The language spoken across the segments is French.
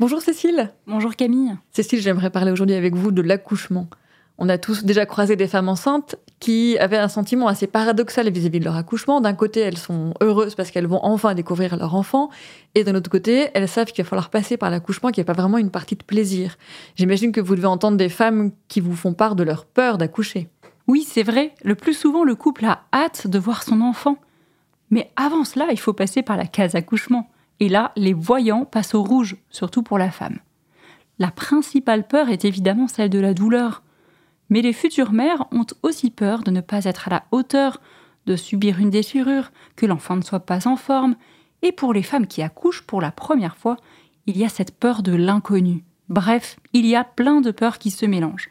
Bonjour Cécile. Bonjour Camille. Cécile, j'aimerais parler aujourd'hui avec vous de l'accouchement. On a tous déjà croisé des femmes enceintes qui avaient un sentiment assez paradoxal vis-à-vis de leur accouchement. D'un côté, elles sont heureuses parce qu'elles vont enfin découvrir leur enfant, et d'un autre côté, elles savent qu'il va falloir passer par l'accouchement, qui n'est pas vraiment une partie de plaisir. J'imagine que vous devez entendre des femmes qui vous font part de leur peur d'accoucher. Oui, c'est vrai. Le plus souvent, le couple a hâte de voir son enfant. Mais avant cela, il faut passer par la case accouchement. Et là, les voyants passent au rouge, surtout pour la femme. La principale peur est évidemment celle de la douleur. Mais les futures mères ont aussi peur de ne pas être à la hauteur, de subir une déchirure, que l'enfant ne soit pas en forme. Et pour les femmes qui accouchent pour la première fois, il y a cette peur de l'inconnu. Bref, il y a plein de peurs qui se mélangent.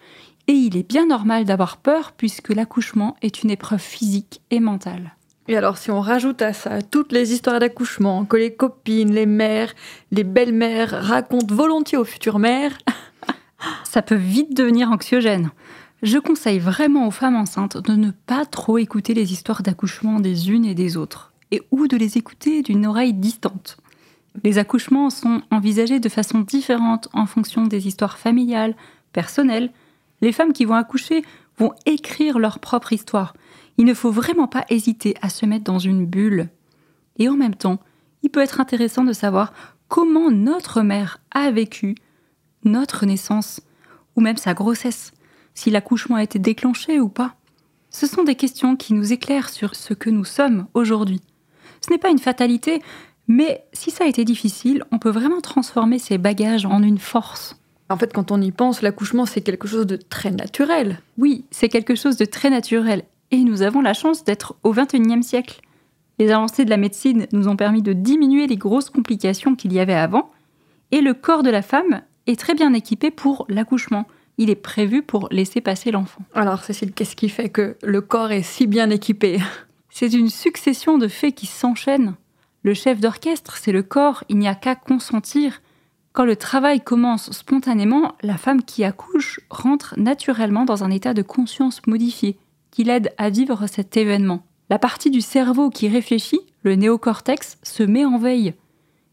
Et il est bien normal d'avoir peur puisque l'accouchement est une épreuve physique et mentale. Et alors, si on rajoute à ça toutes les histoires d'accouchement que les copines, les mères, les belles-mères racontent volontiers aux futures mères, ça peut vite devenir anxiogène. Je conseille vraiment aux femmes enceintes de ne pas trop écouter les histoires d'accouchement des unes et des autres, et ou de les écouter d'une oreille distante. Les accouchements sont envisagés de façon différente en fonction des histoires familiales, personnelles. Les femmes qui vont accoucher vont écrire leur propre histoire. Il ne faut vraiment pas hésiter à se mettre dans une bulle. Et en même temps, il peut être intéressant de savoir comment notre mère a vécu notre naissance, ou même sa grossesse si l'accouchement a été déclenché ou pas. Ce sont des questions qui nous éclairent sur ce que nous sommes aujourd'hui. Ce n'est pas une fatalité, mais si ça a été difficile, on peut vraiment transformer ces bagages en une force. En fait, quand on y pense, l'accouchement, c'est quelque chose de très naturel. Oui, c'est quelque chose de très naturel. Et nous avons la chance d'être au XXIe siècle. Les avancées de la médecine nous ont permis de diminuer les grosses complications qu'il y avait avant. Et le corps de la femme est très bien équipé pour l'accouchement il est prévu pour laisser passer l'enfant. Alors Cécile, qu'est-ce qui fait que le corps est si bien équipé? C'est une succession de faits qui s'enchaînent. Le chef d'orchestre, c'est le corps, il n'y a qu'à consentir. Quand le travail commence spontanément, la femme qui accouche rentre naturellement dans un état de conscience modifié, qui l'aide à vivre cet événement. La partie du cerveau qui réfléchit, le néocortex, se met en veille.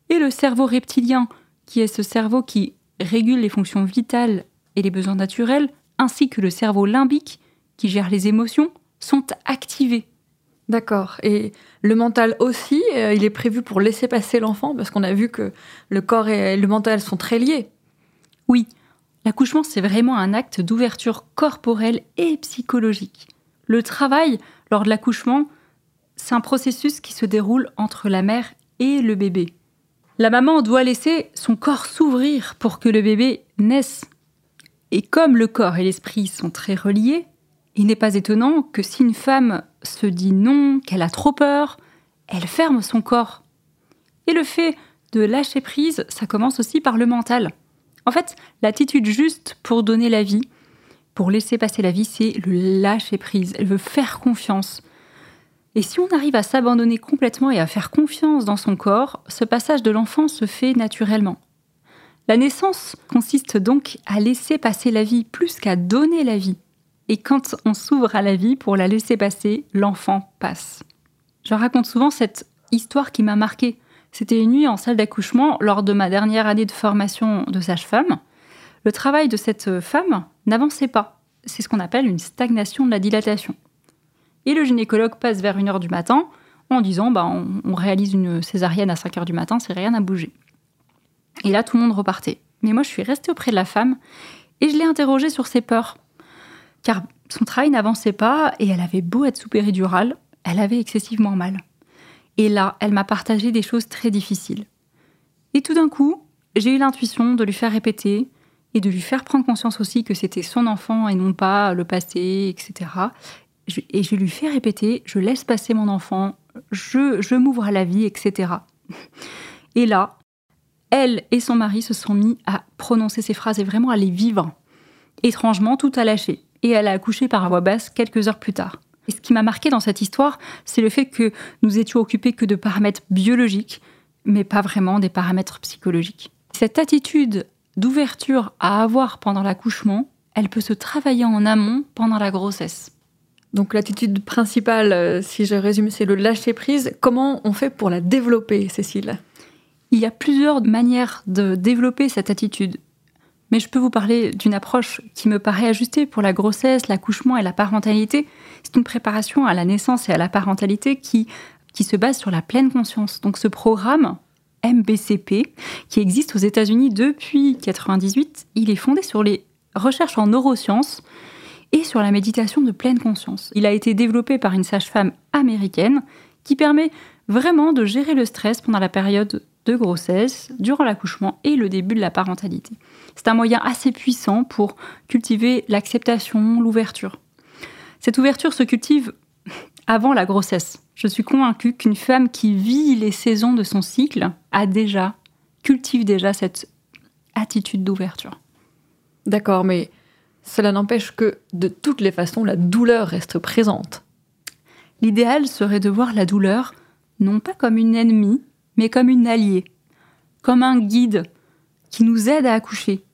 Et le cerveau reptilien, qui est ce cerveau qui régule les fonctions vitales et les besoins naturels, ainsi que le cerveau limbique, qui gère les émotions, sont activés. D'accord. Et le mental aussi, euh, il est prévu pour laisser passer l'enfant, parce qu'on a vu que le corps et le mental sont très liés. Oui, l'accouchement, c'est vraiment un acte d'ouverture corporelle et psychologique. Le travail, lors de l'accouchement, c'est un processus qui se déroule entre la mère et le bébé. La maman doit laisser son corps s'ouvrir pour que le bébé naisse et comme le corps et l'esprit sont très reliés, il n'est pas étonnant que si une femme se dit non, qu'elle a trop peur, elle ferme son corps. Et le fait de lâcher prise, ça commence aussi par le mental. En fait, l'attitude juste pour donner la vie, pour laisser passer la vie, c'est le lâcher prise. Veut faire confiance. Et si on arrive à s'abandonner complètement et à faire confiance dans son corps, ce passage de l'enfant se fait naturellement. La naissance consiste donc à laisser passer la vie plus qu'à donner la vie. Et quand on s'ouvre à la vie pour la laisser passer, l'enfant passe. Je raconte souvent cette histoire qui m'a marquée. C'était une nuit en salle d'accouchement lors de ma dernière année de formation de sage-femme. Le travail de cette femme n'avançait pas. C'est ce qu'on appelle une stagnation de la dilatation. Et le gynécologue passe vers 1h du matin en disant bah, on, on réalise une césarienne à 5h du matin, c'est rien à bouger. Et là, tout le monde repartait. Mais moi, je suis restée auprès de la femme et je l'ai interrogée sur ses peurs. Car son travail n'avançait pas et elle avait beau être sous péridurale, elle avait excessivement mal. Et là, elle m'a partagé des choses très difficiles. Et tout d'un coup, j'ai eu l'intuition de lui faire répéter et de lui faire prendre conscience aussi que c'était son enfant et non pas le passé, etc. Et je lui fais répéter, je laisse passer mon enfant, je, je m'ouvre à la vie, etc. Et là, elle et son mari se sont mis à prononcer ces phrases et vraiment à les vivre. Étrangement, tout a lâché et elle a accouché par voix basse quelques heures plus tard. Et ce qui m'a marqué dans cette histoire, c'est le fait que nous étions occupés que de paramètres biologiques, mais pas vraiment des paramètres psychologiques. Cette attitude d'ouverture à avoir pendant l'accouchement, elle peut se travailler en amont pendant la grossesse. Donc l'attitude principale, euh, si je résume, c'est le lâcher prise. Comment on fait pour la développer, Cécile? Il y a plusieurs manières de développer cette attitude. Mais je peux vous parler d'une approche qui me paraît ajustée pour la grossesse, l'accouchement et la parentalité. C'est une préparation à la naissance et à la parentalité qui, qui se base sur la pleine conscience. Donc ce programme MBCP, qui existe aux États-Unis depuis 1998, il est fondé sur les recherches en neurosciences et sur la méditation de pleine conscience. Il a été développé par une sage-femme américaine qui permet vraiment de gérer le stress pendant la période de grossesse, durant l'accouchement et le début de la parentalité. C'est un moyen assez puissant pour cultiver l'acceptation, l'ouverture. Cette ouverture se cultive avant la grossesse. Je suis convaincue qu'une femme qui vit les saisons de son cycle a déjà, cultive déjà cette attitude d'ouverture. D'accord, mais cela n'empêche que de toutes les façons, la douleur reste présente. L'idéal serait de voir la douleur non pas comme une ennemie, mais comme une alliée, comme un guide qui nous aide à accoucher.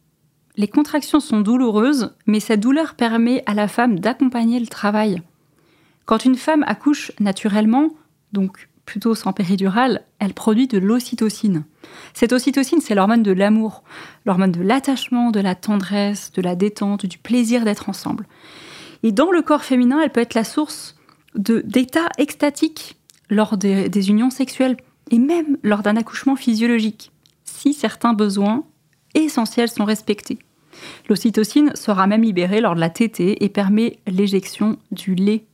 Les contractions sont douloureuses, mais cette douleur permet à la femme d'accompagner le travail. Quand une femme accouche naturellement, donc plutôt sans péridurale, elle produit de l'ocytocine. Cette ocytocine, c'est l'hormone de l'amour, l'hormone de l'attachement, de la tendresse, de la détente, du plaisir d'être ensemble. Et dans le corps féminin, elle peut être la source d'états extatiques lors des, unions sexuelles et même lors d'un accouchement physiologique, si certains besoins essentiels sont respectés. L'ocytocine sera même libérée lors de la tétée et permet l'éjection du lait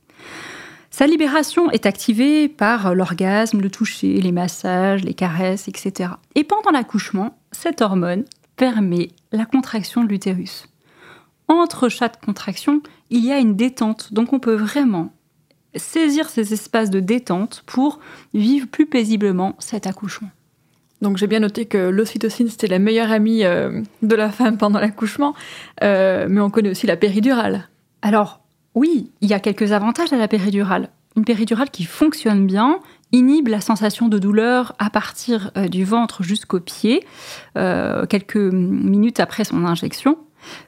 sa libération est activée par l'orgasme, le toucher, les massages, les caresses, etc. Et pendant l'accouchement, cette hormone permet la contraction de l'utérus. Entre chaque contraction, il y a une détente, donc on peut vraiment saisir ces espaces de détente pour vivre plus paisiblement cet accouchement. Donc j'ai bien noté que l'ocytocine, c'était la meilleure amie euh, de la femme pendant l'accouchement, euh, mais on connaît aussi la péridurale. Alors, oui, il y a quelques avantages à la péridurale. Une péridurale qui fonctionne bien inhibe la sensation de douleur à partir euh, du ventre jusqu'au pied, euh, quelques minutes après son injection.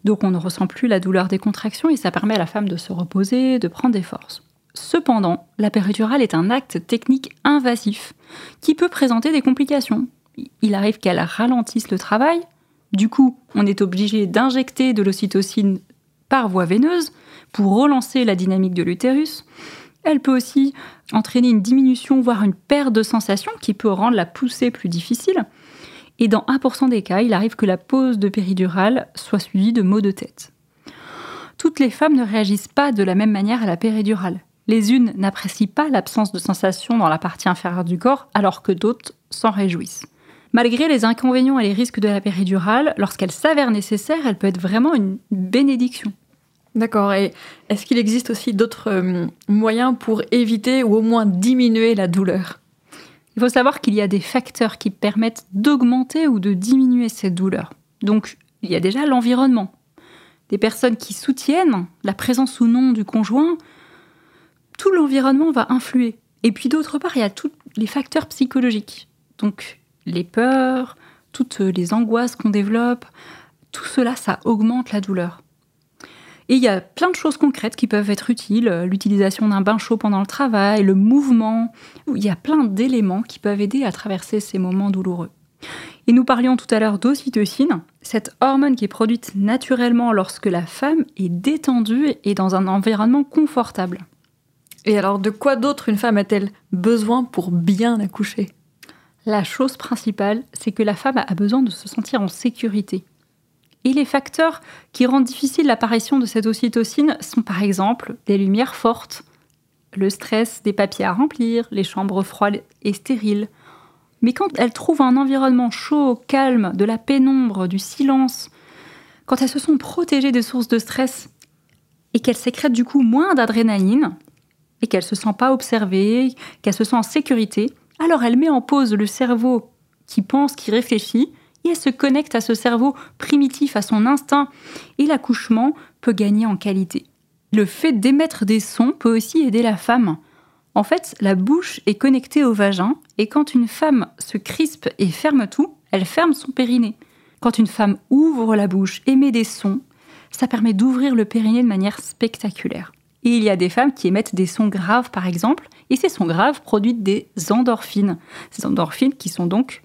Donc on ne ressent plus la douleur des contractions et ça permet à la femme de se reposer, de prendre des forces. Cependant, la péridurale est un acte technique invasif qui peut présenter des complications. Il arrive qu'elle ralentisse le travail. Du coup, on est obligé d'injecter de l'ocytocine par voie veineuse pour relancer la dynamique de l'utérus. Elle peut aussi entraîner une diminution, voire une perte de sensation qui peut rendre la poussée plus difficile. Et dans 1% des cas, il arrive que la pose de péridurale soit suivie de maux de tête. Toutes les femmes ne réagissent pas de la même manière à la péridurale. Les unes n'apprécient pas l'absence de sensation dans la partie inférieure du corps, alors que d'autres s'en réjouissent. Malgré les inconvénients et les risques de la péridurale, lorsqu'elle s'avère nécessaire, elle peut être vraiment une bénédiction. D'accord. Et est-ce qu'il existe aussi d'autres euh, moyens pour éviter ou au moins diminuer la douleur? Il faut savoir qu'il y a des facteurs qui permettent d'augmenter ou de diminuer cette douleur. Donc, il y a déjà l'environnement. Des personnes qui soutiennent la présence ou non du conjoint, tout l'environnement va influer. Et puis d'autre part, il y a tous les facteurs psychologiques. Donc, les peurs, toutes les angoisses qu'on développe, tout cela, ça augmente la douleur. Et il y a plein de choses concrètes qui peuvent être utiles, euh, l'utilisation d'un bain chaud pendant le travail, le mouvement. Il y a plein d'éléments qui peuvent aider à traverser ces moments douloureux. Et nous parlions tout à l'heure d'ocytocine, cette hormone qui est produite naturellement lorsque la femme est détendue et dans un environnement confortable. Et alors, de quoi d'autre une femme a-t-elle besoin pour bien accoucher? La chose principale, c'est que la femme a besoin de se sentir en sécurité. Et les facteurs qui rendent difficile l'apparition de cette ocytocine sont par exemple des lumières fortes, le stress des papiers à remplir, les chambres froides et stériles. Mais quand elles trouvent un environnement chaud, calme, de la pénombre, du silence, quand elles se sont protégées des sources de stress et qu'elles sécrètent du coup moins d'adrénaline et qu'elles se sentent pas observées, qu'elles se sentent en sécurité, alors elle met en pause le cerveau qui pense, qui réfléchit, et elle se connecte à ce cerveau primitif, à son instinct, et l'accouchement peut gagner en qualité. Le fait d'émettre des sons peut aussi aider la femme. En fait, la bouche est connectée au vagin, et quand une femme se crispe et ferme tout, elle ferme son périnée. Quand une femme ouvre la bouche, émet des sons, ça permet d'ouvrir le périnée de manière spectaculaire. Et il y a des femmes qui émettent des sons graves, par exemple, et ces sons graves produisent des endorphines. Ces endorphines qui sont donc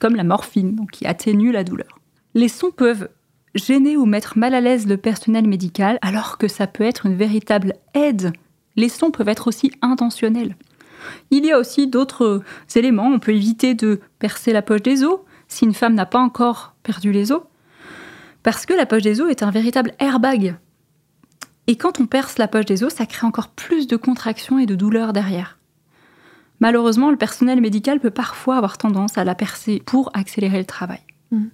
comme la morphine, donc qui atténuent la douleur. Les sons peuvent gêner ou mettre mal à l'aise le personnel médical, alors que ça peut être une véritable aide. Les sons peuvent être aussi intentionnels. Il y a aussi d'autres éléments. On peut éviter de percer la poche des os si une femme n'a pas encore perdu les os, parce que la poche des os est un véritable airbag et quand on perce la poche des os, ça crée encore plus de contractions et de douleurs derrière. Malheureusement, le personnel médical peut parfois avoir tendance à la percer pour accélérer le travail. Mmh.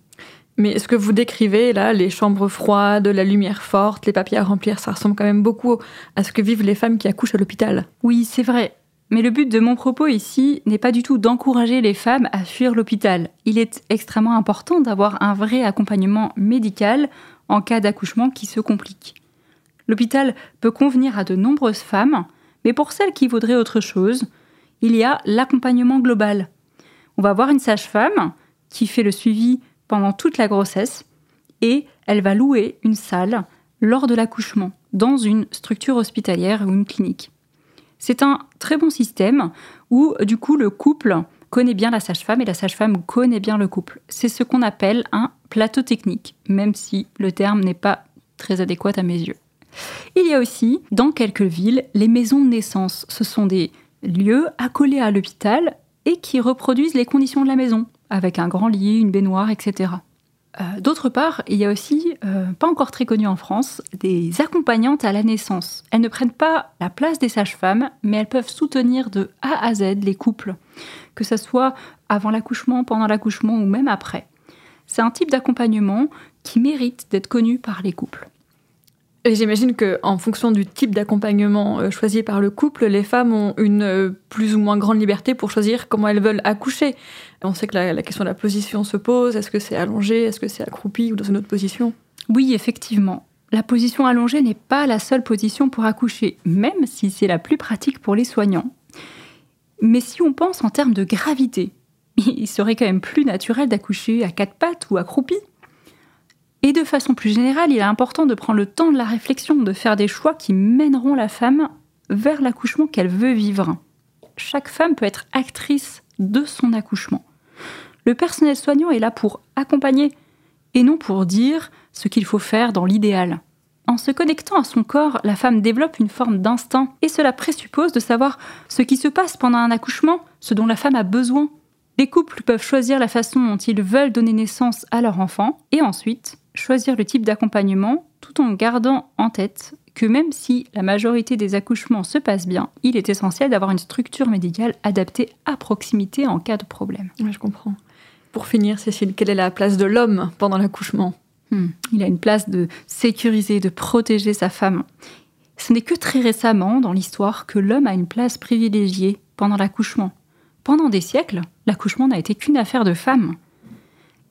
Mais ce que vous décrivez là, les chambres froides, la lumière forte, les papiers à remplir, ça ressemble quand même beaucoup à ce que vivent les femmes qui accouchent à l'hôpital. Oui, c'est vrai. Mais le but de mon propos ici n'est pas du tout d'encourager les femmes à fuir l'hôpital. Il est extrêmement important d'avoir un vrai accompagnement médical en cas d'accouchement qui se complique. L'hôpital peut convenir à de nombreuses femmes, mais pour celles qui voudraient autre chose, il y a l'accompagnement global. On va voir une sage-femme qui fait le suivi pendant toute la grossesse et elle va louer une salle lors de l'accouchement dans une structure hospitalière ou une clinique. C'est un très bon système où du coup le couple connaît bien la sage-femme et la sage-femme connaît bien le couple. C'est ce qu'on appelle un plateau technique, même si le terme n'est pas très adéquat à mes yeux. Il y a aussi, dans quelques villes, les maisons de naissance. Ce sont des lieux accolés à l'hôpital et qui reproduisent les conditions de la maison, avec un grand lit, une baignoire, etc. Euh, d'autre part, il y a aussi, euh, pas encore très connu en France, des accompagnantes à la naissance. Elles ne prennent pas la place des sages-femmes, mais elles peuvent soutenir de A à Z les couples, que ce soit avant l'accouchement, pendant l'accouchement ou même après. C'est un type d'accompagnement qui mérite d'être connu par les couples. J'imagine qu'en fonction du type d'accompagnement euh, choisi par le couple, les femmes ont une euh, plus ou moins grande liberté pour choisir comment elles veulent accoucher. On sait que la, question de la position se pose. Est-ce que c'est allongé? Est-ce que c'est accroupi ou dans une autre position? Oui, effectivement. La position allongée n'est pas la seule position pour accoucher, même si c'est la plus pratique pour les soignants. Mais si on pense en termes de gravité, il serait quand même plus naturel d'accoucher à quatre pattes ou accroupi et de façon plus générale, il est important de prendre le temps de la réflexion, de faire des choix qui mèneront la femme vers l'accouchement qu'elle veut vivre. Chaque femme peut être actrice de son accouchement. Le personnel soignant est là pour accompagner et non pour dire ce qu'il faut faire dans l'idéal. En se connectant à son corps, la femme développe une forme d'instinct et cela présuppose de savoir ce qui se passe pendant un accouchement, ce dont la femme a besoin. Les couples peuvent choisir la façon dont ils veulent donner naissance à leur enfant et ensuite choisir le type d'accompagnement tout en gardant en tête que même si la majorité des accouchements se passent bien, il est essentiel d'avoir une structure médicale adaptée à proximité en cas de problème. je comprends. Pour finir, Cécile, quelle est la place de l'homme pendant l'accouchement? Hmm. Il a une place de sécuriser, de protéger sa femme. Ce n'est que très récemment dans l'histoire que l'homme a une place privilégiée pendant l'accouchement. Pendant des siècles, l'accouchement n'a été qu'une affaire de femmes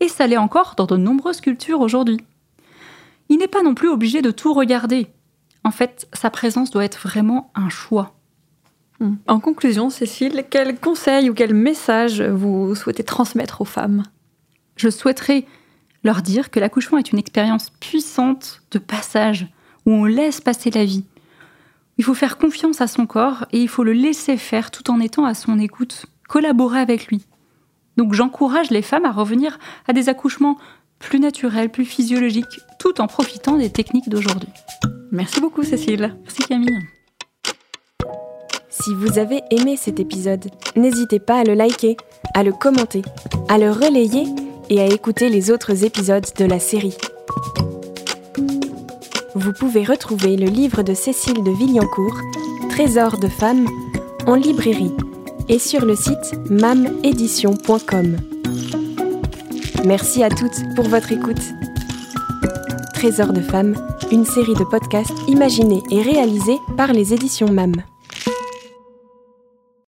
et ça l'est encore dans de nombreuses cultures aujourd'hui. Il n'est pas non plus obligé de tout regarder. En fait, sa présence doit être vraiment un choix. Hmm. En conclusion, Cécile, quel conseil ou quel message vous souhaitez transmettre aux femmes? Je souhaiterais leur dire que l'accouchement est une expérience puissante de passage, où on laisse passer la vie. Il faut faire confiance à son corps et il faut le laisser faire tout en étant à son écoute, collaborer avec lui. Donc j'encourage les femmes à revenir à des accouchements plus naturels, plus physiologiques, tout en profitant des techniques d'aujourd'hui. Merci beaucoup Cécile. Merci Camille. Si vous avez aimé cet épisode, n'hésitez pas à le liker, à le commenter, à le relayer et à écouter les autres épisodes de la série. Vous pouvez retrouver le livre de Cécile de Villancourt, Trésor de femmes, en librairie et sur le site mamédition.com. Merci à toutes pour votre écoute. Trésor de femmes, une série de podcasts imaginés et réalisés par les éditions MAM.